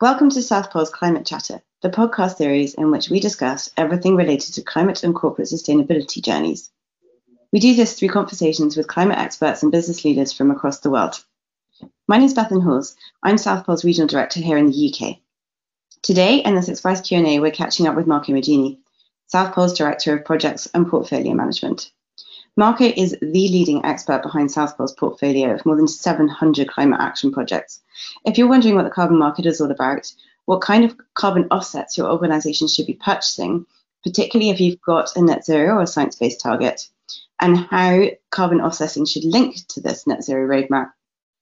Welcome to South Pole's Climate Chatter, the podcast series in which we discuss everything related to climate and corporate sustainability journeys. We do this through conversations with climate experts and business leaders from across the world. My name is Bethan Halls. I'm South Pole's regional director here in the UK. Today, in this Express Q&A, we're catching up with Marco Medini, South Pole's Director of Projects and Portfolio Management. Marco is the leading expert behind South Pole's portfolio of more than 700 climate action projects. If you're wondering what the carbon market is all about, what kind of carbon offsets your organisation should be purchasing, particularly if you've got a net zero or a science based target, and how carbon offsetting should link to this net zero roadmap,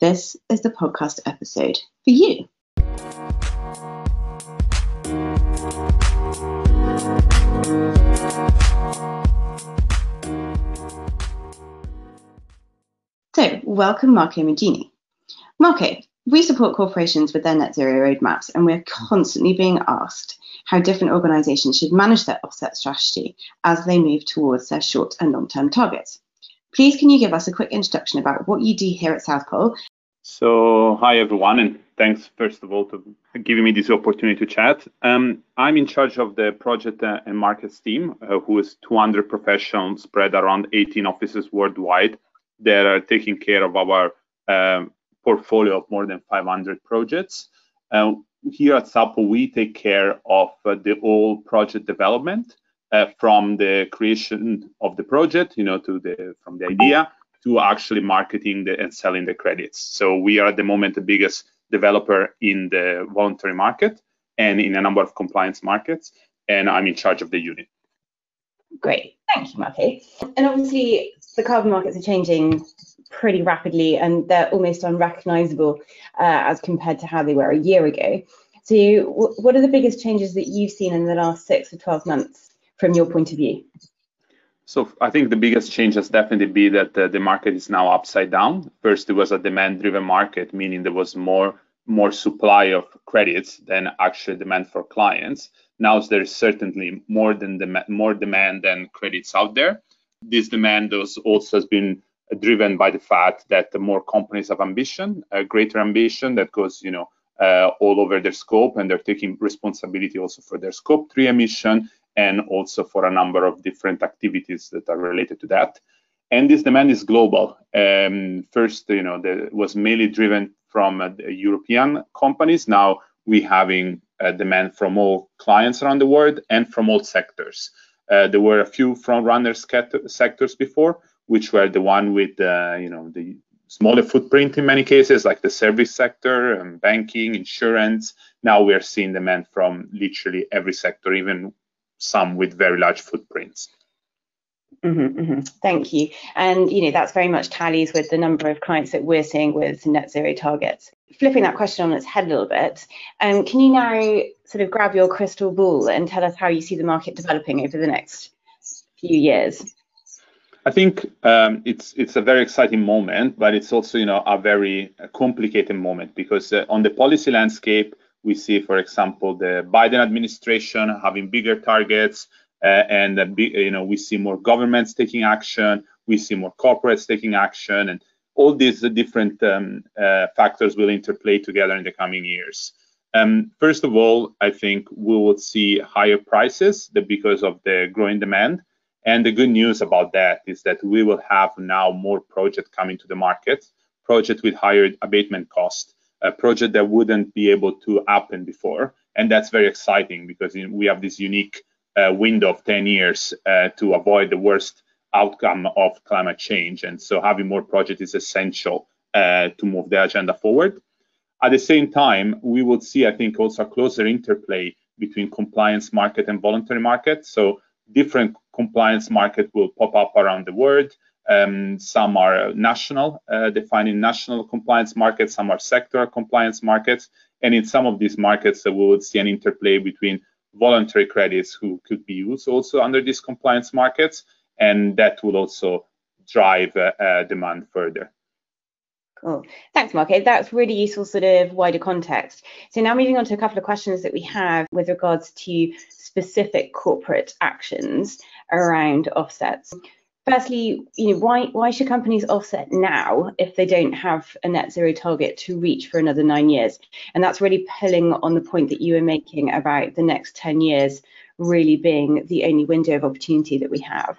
this is the podcast episode for you. So, welcome Marco Medini. Marco, we support corporations with their net zero roadmaps, and we're constantly being asked how different organisations should manage their offset strategy as they move towards their short and long term targets. Please, can you give us a quick introduction about what you do here at South Pole? So, hi everyone, and thanks first of all to giving me this opportunity to chat. Um, I'm in charge of the project uh, and markets team, uh, who is 200 professionals spread around 18 offices worldwide that are taking care of our um, portfolio of more than 500 projects. Uh, here at South Pole, we take care of uh, the whole project development uh, from the creation of the project, you know, to the from the idea to actually marketing the, and selling the credits. So we are at the moment the biggest developer in the voluntary market and in a number of compliance markets, and I'm in charge of the unit. Great, thank you, Marco. And obviously, the carbon markets are changing pretty rapidly and they're almost unrecognizable uh, as compared to how they were a year ago. So, what are the biggest changes that you've seen in the last six or 12 months from your point of view? So, I think the biggest change has definitely been that uh, the market is now upside down. First, it was a demand driven market, meaning there was more more supply of credits than actual demand for clients. Now there is certainly more than dem- more demand than credits out there. This demand also has been driven by the fact that the more companies have ambition, a greater ambition that goes, you know, uh, all over their scope, and they're taking responsibility also for their scope three emission and also for a number of different activities that are related to that. And this demand is global. Um, first, you know, the, was mainly driven from uh, European companies. Now we're having uh, demand from all clients around the world and from all sectors. Uh, there were a few front runner sectors before, which were the one with you know the smaller footprint in many cases, like the service sector, and banking, insurance. Now we are seeing demand from literally every sector, even some with very large footprints. Mm-hmm, mm-hmm. Thank you. And you know that's very much tallies with the number of clients that we're seeing with net zero targets. Flipping that question on its head a little bit, um, can you now sort of grab your crystal ball and tell us how you see the market developing over the next few years? I think um, it's it's a very exciting moment, but it's also you know a very complicated moment because uh, on the policy landscape we see, for example, the Biden administration having bigger targets, and uh, you know we see more governments taking action, we see more corporates taking action, and all these different um, uh, factors will interplay together in the coming years. Um, first of all, I think we will see higher prices because of the growing demand. And the good news about that is that we will have now more projects coming to the market, projects with higher abatement cost, a project that wouldn't be able to happen before. And that's very exciting because we have this unique window of 10 years uh, to avoid the worst outcome of climate change. And so having more projects is essential uh, to move the agenda forward. At the same time, we will see, I think, also a closer interplay between compliance market and voluntary market. So different compliance market will pop up around the world. Um, some are national, uh, defining national compliance markets. Some are sector compliance markets. And in some of these markets, uh, we would see an interplay between voluntary credits who could be used also under these compliance markets. And that will also drive uh, uh demand further. Cool. Thanks, Marco. That's really useful sort of wider context. So now moving on to a couple of questions that we have with regards to specific corporate actions around offsets. Firstly, you know, why why should companies offset now if they don't have a net zero target to reach for another nine years? And that's really pulling on the point that you were making about the next 10 years really being the only window of opportunity that we have.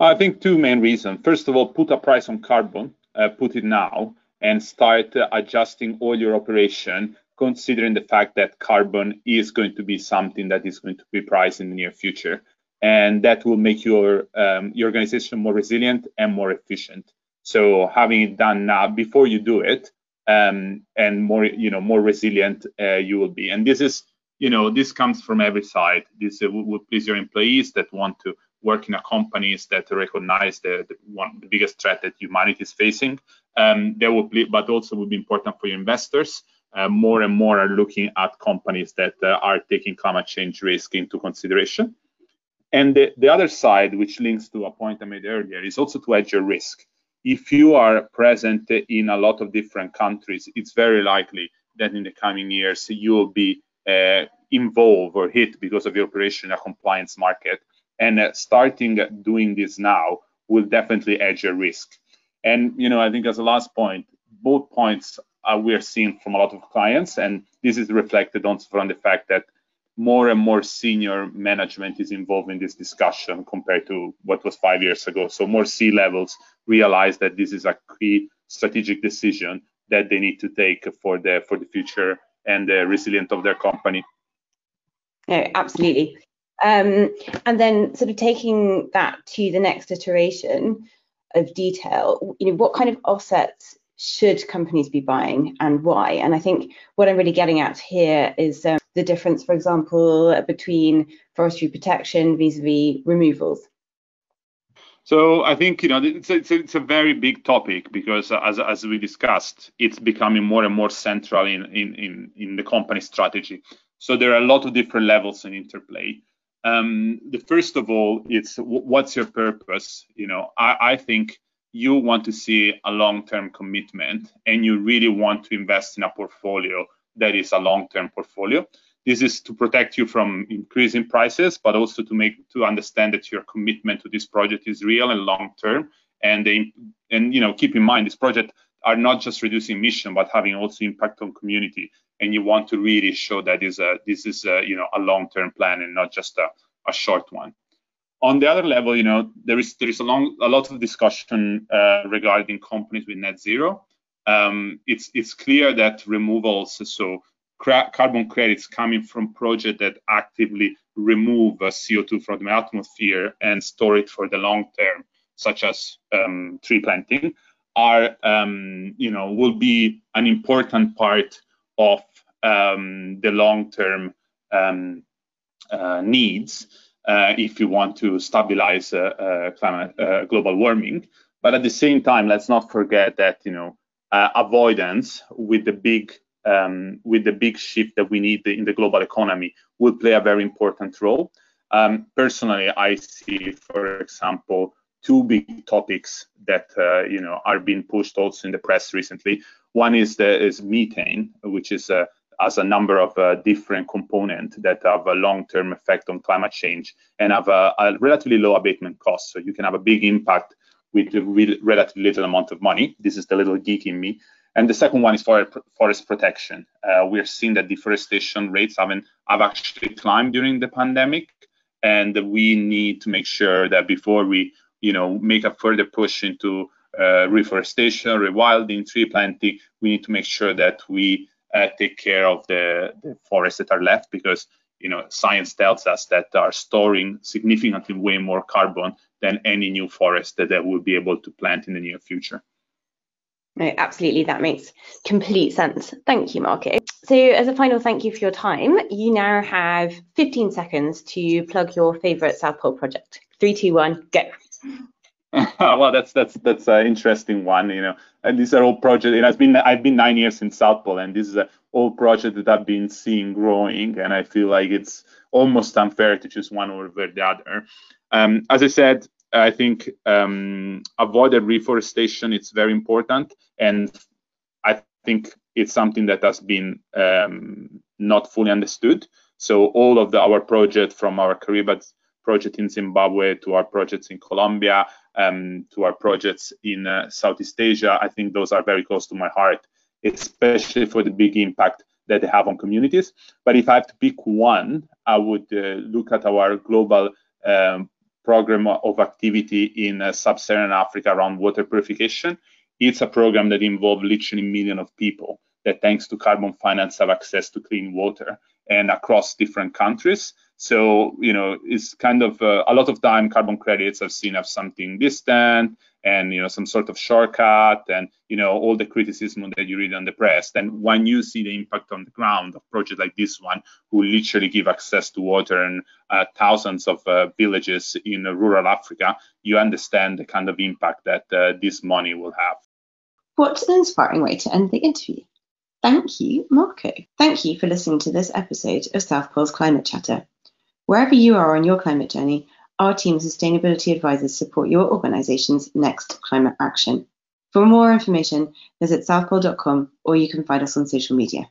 I think two main reasons. First of all, put a price on carbon, uh, put it now, and start uh, adjusting all your operation considering the fact that carbon is going to be something that is going to be priced in the near future and that will make your um, your organization more resilient and more efficient. So having it done now before you do it, um, and more you know more resilient uh, you will be. And this is you know this comes from every side. This uh, will please your employees that want to work in a companies that recognize the, the one the biggest threat that humanity is facing. Um, there will be, but also will be important for your investors. Uh, more and more are looking at companies that uh, are taking climate change risk into consideration. And the, the other side, which links to a point I made earlier, is also to hedge your risk. If you are present in a lot of different countries, it's very likely that in the coming years you will be uh, involved or hit because of your operation in a compliance market. And uh, starting doing this now will definitely hedge your risk. And you know, I think as a last point, both points we are seeing from a lot of clients, and this is reflected also from the fact that more and more senior management is involved in this discussion compared to what was five years ago. So more C levels realize that this is a key strategic decision that they need to take for the for the future and the resilience of their company. No, absolutely. Um, and then sort of taking that to the next iteration of detail, you know, what kind of offsets should companies be buying and why? And I think what I'm really getting at here is um, the difference, for example, between forestry protection vis-a-vis removals. So I think you know it's a, it's a, it's a very big topic because as, as we discussed, it's becoming more and more central in, in, in, in the company strategy. So there are a lot of different levels in interplay. Um, the first of all, it's what's your purpose? You know, I, I think you want to see a long-term commitment and you really want to invest in a portfolio that is a long-term portfolio. This is to protect you from increasing prices, but also to make to understand that your commitment to this project is real and long-term. And they, and you know, keep in mind this project are not just reducing emission, but having also impact on community. And you want to really show that is a this is a, you know a long-term plan and not just a, a short one. On the other level, you know, there is there is a long a lot of discussion uh, regarding companies with net zero um, it's it's clear that removals, so carbon credits coming from projects that actively remove uh, CO2 from the atmosphere and store it for the long term, such as um, tree planting, are um, you know will be an important part of um, the long term um, uh, needs uh, if you want to stabilize uh, uh, climate uh, global warming. But at the same time, let's not forget that you know uh, avoidance with the big um, with the big shift that we need in the global economy will play a very important role. Um, personally, I see, for example, two big topics that uh, you know are being pushed also in the press recently. One is the is methane, which is uh, as a number of uh, different components that have a long-term effect on climate change and have a, a, relatively low abatement cost. So you can have a big impact with a relatively little amount of money. This is the little geek in me. And the second one is for forest protection. Uh, we're seeing that deforestation rates have, have actually climbed during the pandemic, and we need to make sure that before we, you know, make a further push into uh, reforestation, rewilding, tree planting, we need to make sure that we uh, take care of the, the forests that are left because you know science tells us that are storing significantly way more carbon than any new forest that they will be able to plant in the near future. No, absolutely. That makes complete sense. Thank you, Marco. So, as a final thank you for your time, you now have 15 seconds to plug your favorite South Pole project. Three, two, one, go. well, that's that's that's an interesting one, you know. And these are all projects. It has been I've been nine years in South Pole, and this is a all project that I've been seeing growing, and I feel like it's almost unfair to choose one over the other. Um, as I said, I think um, avoided reforestation is very important, and I think it's something that has been um, not fully understood. So all of the, our project from our Kariba project in Zimbabwe to our projects in Colombia um, to our projects in uh, Southeast Asia. I think those are very close to my heart, especially for the big impact that they have on communities. But if I have to pick one, I would uh, look at our global um, program of activity in uh, sub-Saharan Africa around water purification. It's a program that involves literally millions of people that, thanks to carbon finance, have access to clean water and across different countries. So, you know, it's kind of uh, a lot of time carbon credits I've seen as something distant and, you know, some sort of shortcut and, you know, all the criticism that you read on the press. And when you see the impact on the ground of projects like this one, who literally give access to water in uh, thousands of uh, villages in rural Africa, you understand the kind of impact that uh, this money will have. What an inspiring way to end the interview. Thank you, Marco. Thank you for listening to this episode of South Pole's Climate Chatter. Wherever you are on your climate journey, our team of sustainability advisors support your organization's next climate action. For more information, visit southpole.com or you can find us on social media.